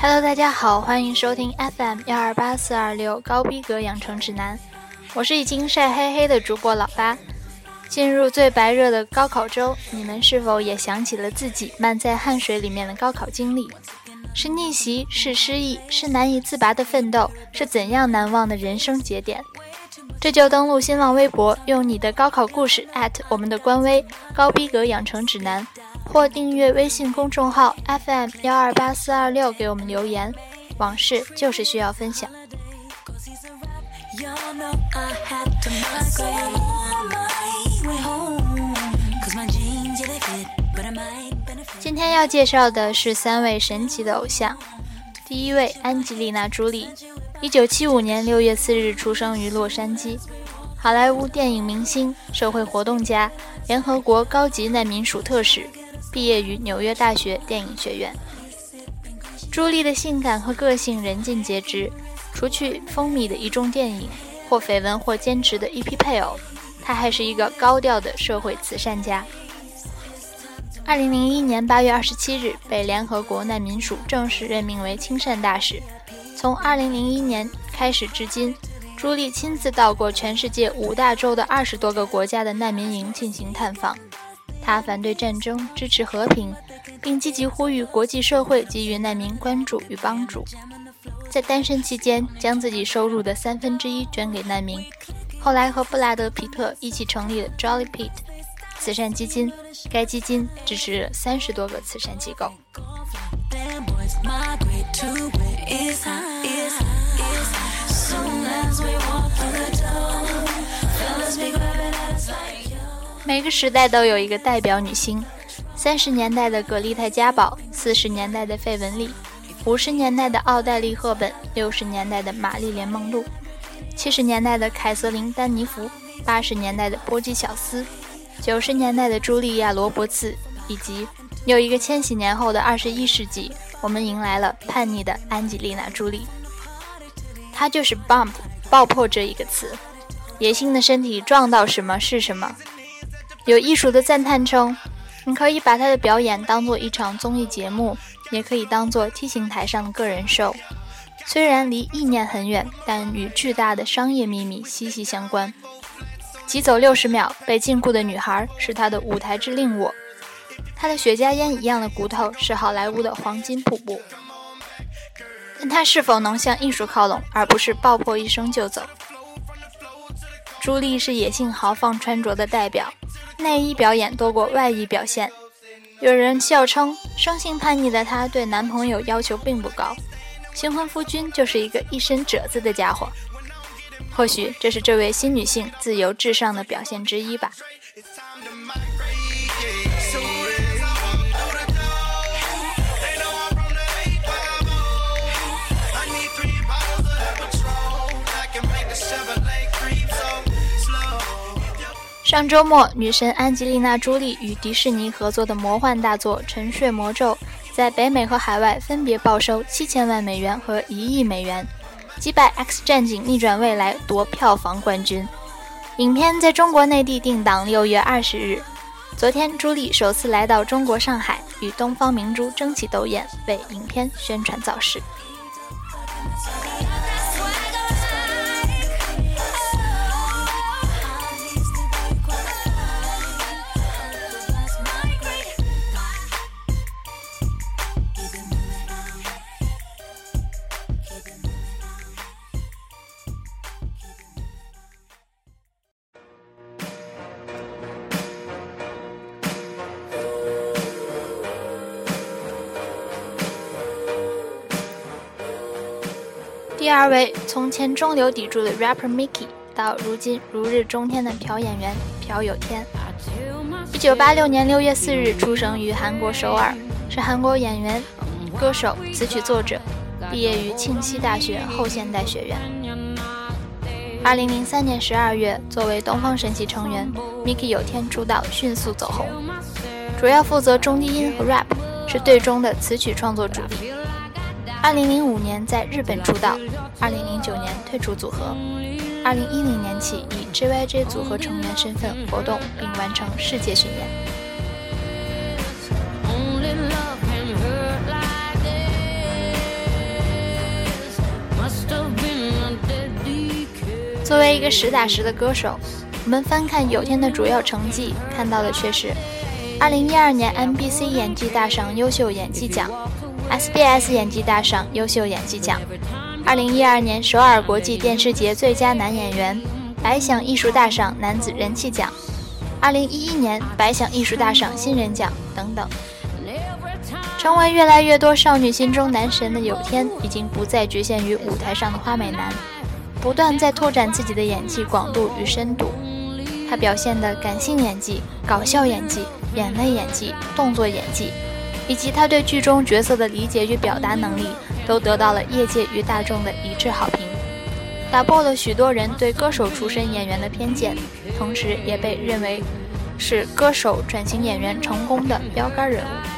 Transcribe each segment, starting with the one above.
Hello，大家好，欢迎收听 FM 幺二八四二六高逼格养成指南，我是已经晒黑黑的主播老八。进入最白热的高考周，你们是否也想起了自己漫在汗水里面的高考经历？是逆袭，是失意，是难以自拔的奋斗，是怎样难忘的人生节点？这就登录新浪微博，用你的高考故事我们的官微高逼格养成指南。或订阅微信公众号 FM 幺二八四二六，给我们留言。往事就是需要分享。今天要介绍的是三位神奇的偶像。第一位，安吉丽娜·朱莉，一九七五年六月四日出生于洛杉矶，好莱坞电影明星、社会活动家，联合国高级难民署特使。毕业于纽约大学电影学院。朱莉的性感和个性人尽皆知，除去风靡的一众电影，或绯闻或坚持的一批配偶，她还是一个高调的社会慈善家。二零零一年八月二十七日，被联合国难民署正式任命为亲善大使。从二零零一年开始至今，朱莉亲自到过全世界五大洲的二十多个国家的难民营进行探访。他反对战争，支持和平，并积极呼吁国际社会给予难民关注与帮助。在单身期间，将自己收入的三分之一捐给难民。后来和布拉德·皮特一起成立了 Jolly Pete 慈善基金，该基金支持了三十多个慈善机构。每个时代都有一个代表女星，三十年代的葛丽泰·嘉宝，四十年代的费雯丽，五十年代的奥黛丽·赫本，六十年代的玛丽莲·梦露，七十年代的凯瑟琳·丹尼弗，八十年代的波姬·小丝，九十年代的茱莉亚·罗伯茨，以及又一个千禧年后的二十一世纪，我们迎来了叛逆的安吉丽娜·朱莉。她就是 “bump” 爆破这一个词，野性的身体撞到什么是什么。有艺术的赞叹称：“你可以把他的表演当做一场综艺节目，也可以当做 T 型台上的个人秀。虽然离意念很远，但与巨大的商业秘密息息相关。”急走六十秒，被禁锢的女孩是他的舞台之令我。他的雪茄烟一样的骨头是好莱坞的黄金瀑布。但他是否能向艺术靠拢，而不是爆破一声就走？朱莉是野性豪放穿着的代表。内衣表演多过外衣表现，有人笑称，生性叛逆的她对男朋友要求并不高，新婚夫君就是一个一身褶子的家伙。或许这是这位新女性自由至上的表现之一吧。上周末，女神安吉丽娜·朱莉与迪士尼合作的魔幻大作《沉睡魔咒》在北美和海外分别报收七千万美元和一亿美元，击败《X 战警：逆转未来》夺票房冠军。影片在中国内地定档六月二十日。昨天，朱莉首次来到中国上海，与东方明珠争奇斗艳，为影片宣传造势。为，从前中流砥柱的 rapper Mickey，到如今如日中天的朴演员朴有天。一九八六年六月四日出生于韩国首尔，是韩国演员、歌手、词曲作者，毕业于庆熙大学后现代学院。二零零三年十二月，作为东方神起成员，Mickey 有天出道，迅速走红，主要负责中低音和 rap，是队中的词曲创作主力。2005年在日本出道，2009年退出组合，2010年起以 JYJ 组合成员身份活动并完成世界巡演。作为一个实打实的歌手，我们翻看有天的主要成绩，看到的却是2012年 MBC 演技大赏优秀演技奖。，SBS 演技大赏优秀演技奖；2012年首尔国际电视节最佳男演员，白想艺术大赏男子人气奖；2011年白想艺术大赏新人奖等等。成为越来越多少女心中男神的有天，已经不再局限于舞台上的花美男，不断在拓展自己的演技广度与深度。他表现的感性演技、搞笑演技、眼泪演技、动作演技，以及他对剧中角色的理解与表达能力，都得到了业界与大众的一致好评，打破了许多人对歌手出身演员的偏见，同时也被认为是歌手转型演员成功的标杆人物。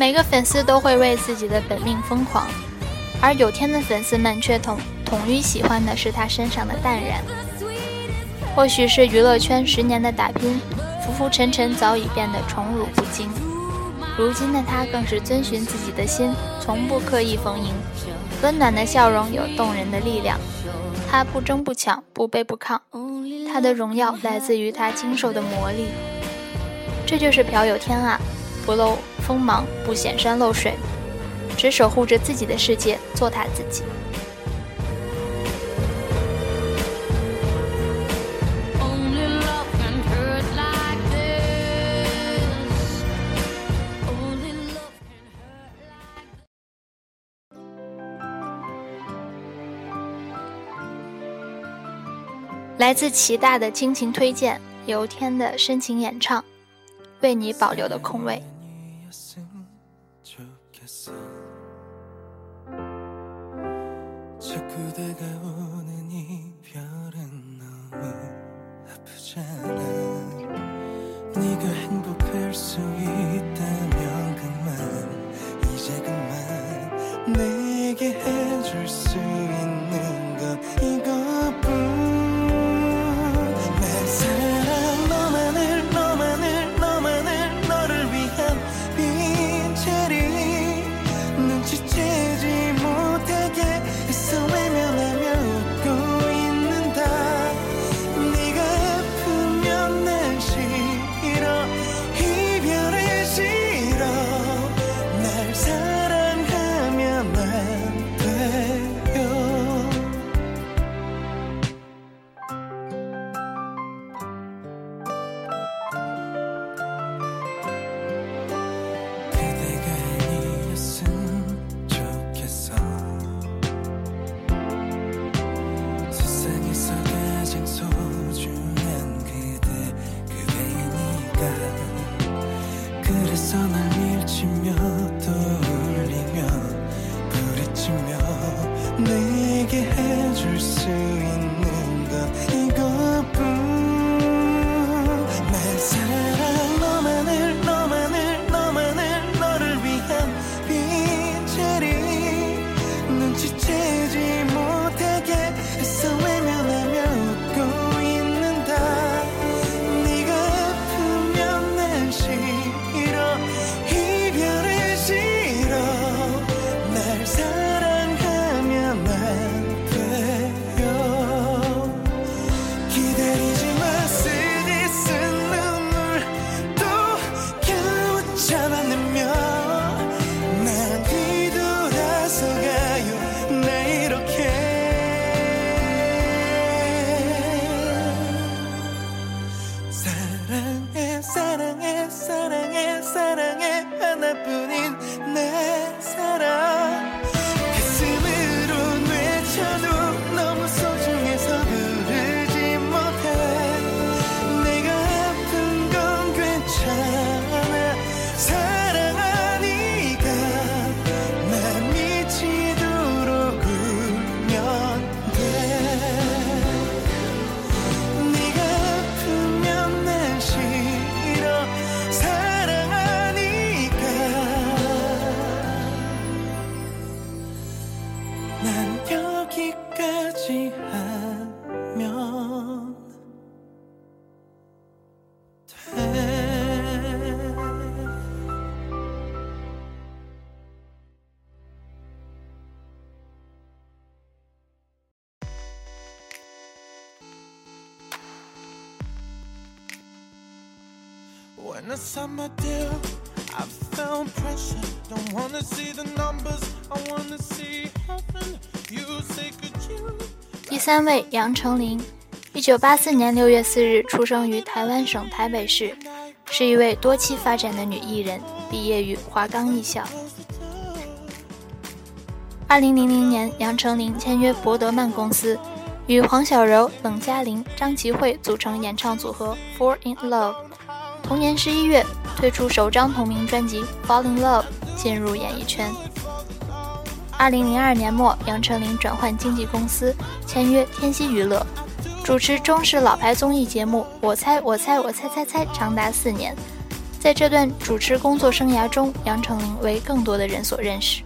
每个粉丝都会为自己的本命疯狂，而有天的粉丝们却统统一喜欢的是他身上的淡然。或许是娱乐圈十年的打拼，浮浮沉沉早已变得宠辱不惊。如今的他更是遵循自己的心，从不刻意逢迎。温暖的笑容有动人的力量，他不争不抢，不卑不亢。他的荣耀来自于他经受的磨砺。这就是朴有天啊，不露。锋芒不显山露水，只守护着自己的世界，做他自己。来自齐大的倾情推荐，由天的深情演唱，为你保留的空位。 알았으면 좋겠어. 자꾸 다가오 When I signed my deal, I felt pressure. Don't wanna see the numbers, I wanna see heaven. You say good. you? 第三位杨丞琳，一九八四年六月四日出生于台湾省台北市，是一位多栖发展的女艺人，毕业于华冈艺校。二零零零年，杨丞琳签约博德曼公司，与黄小柔、冷嘉玲、张琪慧组成演唱组合 Fall in Love。同年十一月，推出首张同名专辑 Fall in Love，进入演艺圈。二零零二年末，杨丞琳转换经纪公司，签约天熙娱乐，主持中式老牌综艺节目《我猜我猜我猜猜猜》长达四年。在这段主持工作生涯中，杨丞琳为更多的人所认识。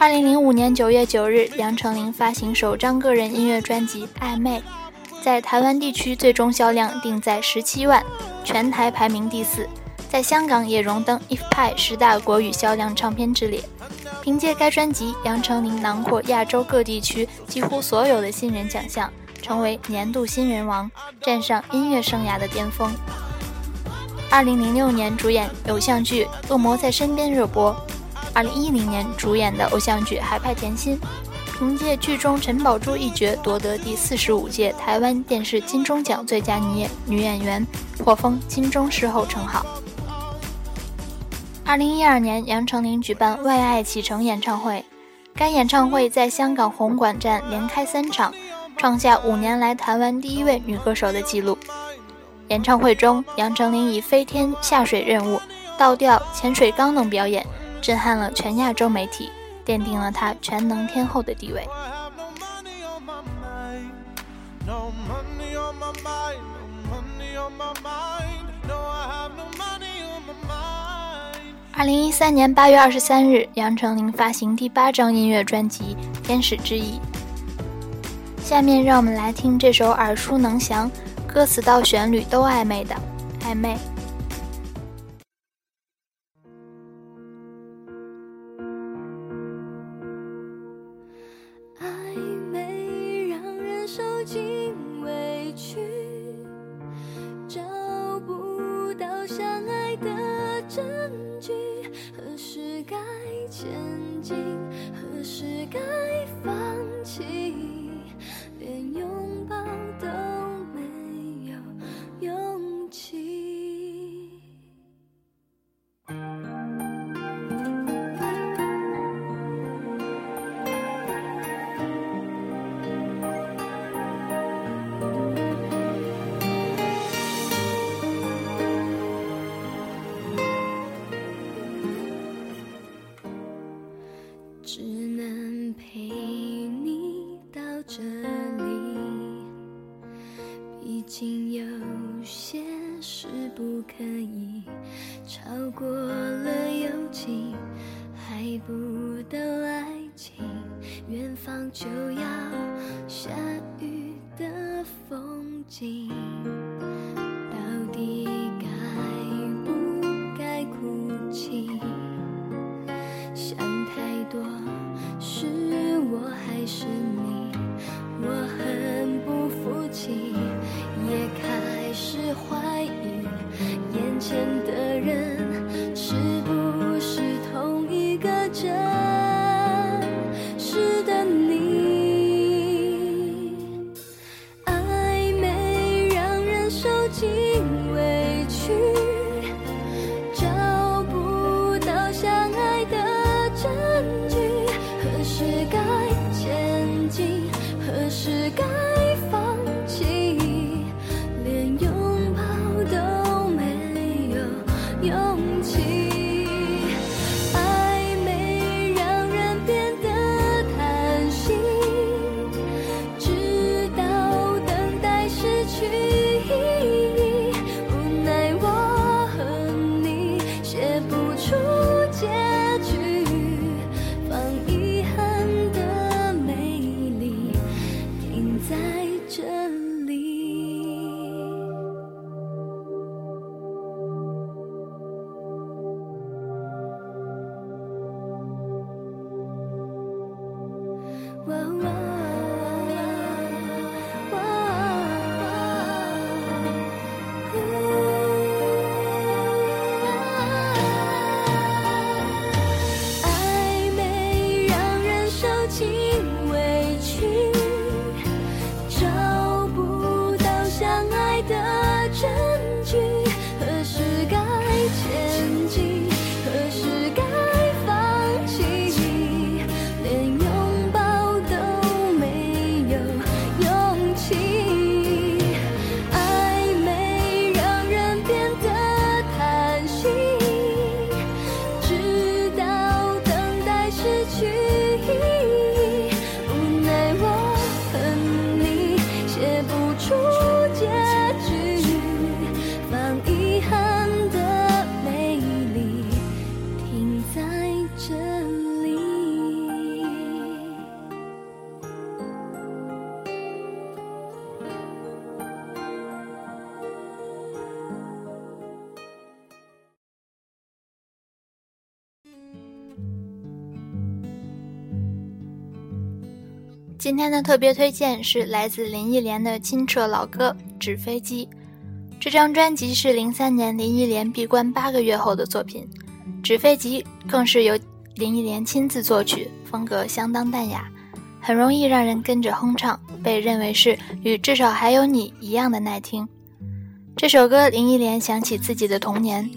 二零零五年九月九日，杨丞琳发行首张个人音乐专辑《暧昧》，在台湾地区最终销量定在十七万，全台排名第四，在香港也荣登 If 派十大国语销量唱片之列。凭借该专辑，杨丞琳囊括亚洲各地区几乎所有的新人奖项，成为年度新人王，站上音乐生涯的巅峰。二零零六年主演偶像剧《恶魔在身边》热播。二零一零年主演的偶像剧《海派甜心》，凭借剧中陈宝珠一角夺得第四十五届台湾电视金钟奖最佳女演女演员，获封金钟视后称号。二零一二年，杨丞琳举办《为爱启程》演唱会，该演唱会在香港红馆站连开三场，创下五年来台湾第一位女歌手的纪录。演唱会中，杨丞琳以飞天下水任务、倒吊、潜水缸等表演。震撼了全亚洲媒体，奠定了她全能天后的地位。二零一三年八月二十三日，杨丞琳发行第八张音乐专辑《天使之翼》。下面让我们来听这首耳熟能详、歌词到旋律都暧昧的《暧昧》。就要下雨的风景。今天的特别推荐是来自林忆莲的清澈老歌《纸飞机》。这张专辑是零三年林忆莲闭关八个月后的作品，《纸飞机》更是由林忆莲亲自作曲，风格相当淡雅，很容易让人跟着哼唱，被认为是与《至少还有你》一样的耐听。这首歌，林忆莲想起自己的童年，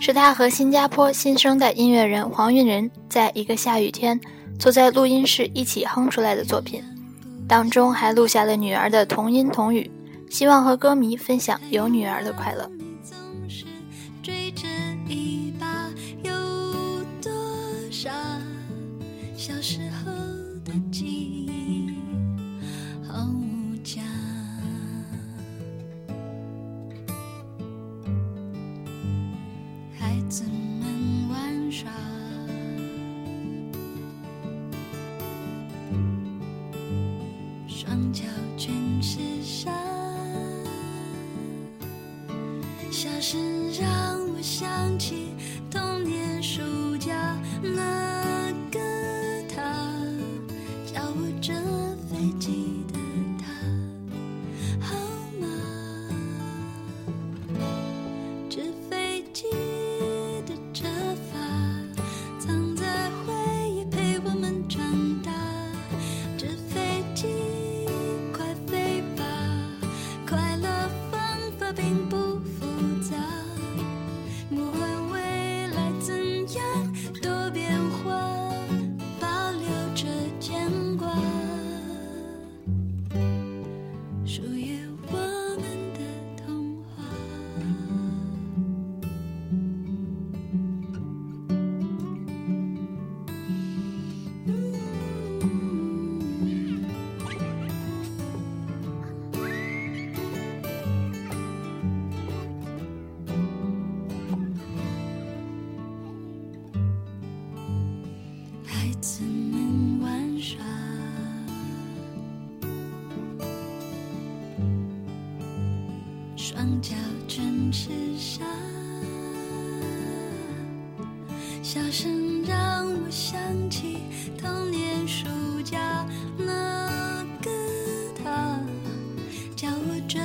是她和新加坡新生代音乐人黄韵仁在一个下雨天。坐在录音室一起哼出来的作品，当中还录下了女儿的童音童语，希望和歌迷分享有女儿的快乐。笑声让我想起童年暑假那脚全是沙，笑声让我想起童年暑假那个他，教我折